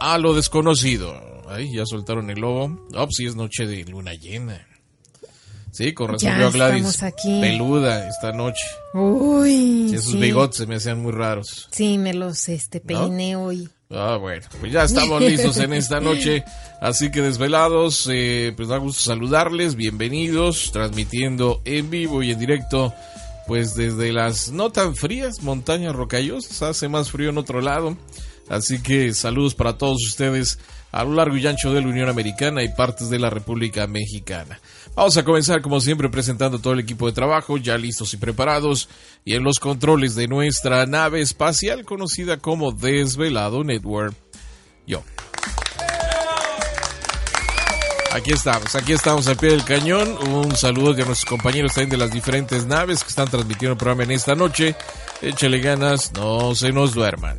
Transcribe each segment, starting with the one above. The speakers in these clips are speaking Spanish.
a lo desconocido Ay, ya soltaron el lobo. Oh, sí, es noche de luna llena. Sí, con razón ya a Gladys aquí. peluda esta noche. Uy. Sí, esos bigotes se me hacían muy raros. Sí, me los este, peiné hoy. Ah, bueno, pues ya estamos listos en esta noche. Así que desvelados, eh, pues da gusto saludarles. Bienvenidos, transmitiendo en vivo y en directo, pues desde las no tan frías montañas rocallosas. Hace más frío en otro lado. Así que saludos para todos ustedes a lo largo y ancho de la Unión Americana y partes de la República Mexicana. Vamos a comenzar como siempre presentando todo el equipo de trabajo ya listos y preparados y en los controles de nuestra nave espacial conocida como Desvelado Network. Yo. Aquí estamos, aquí estamos al pie del cañón. Un saludo a nuestros compañeros también de las diferentes naves que están transmitiendo el programa en esta noche. Échale ganas, no se nos duerman.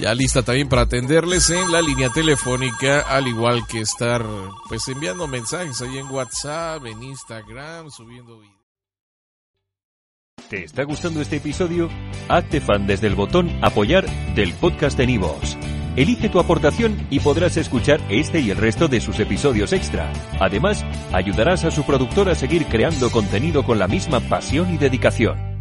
Ya lista también para atenderles en la línea telefónica, al igual que estar pues enviando mensajes ahí en WhatsApp, en Instagram, subiendo videos. ¿Te está gustando este episodio? Hazte fan desde el botón apoyar del podcast de Nivos. Elige tu aportación y podrás escuchar este y el resto de sus episodios extra. Además, ayudarás a su productor a seguir creando contenido con la misma pasión y dedicación.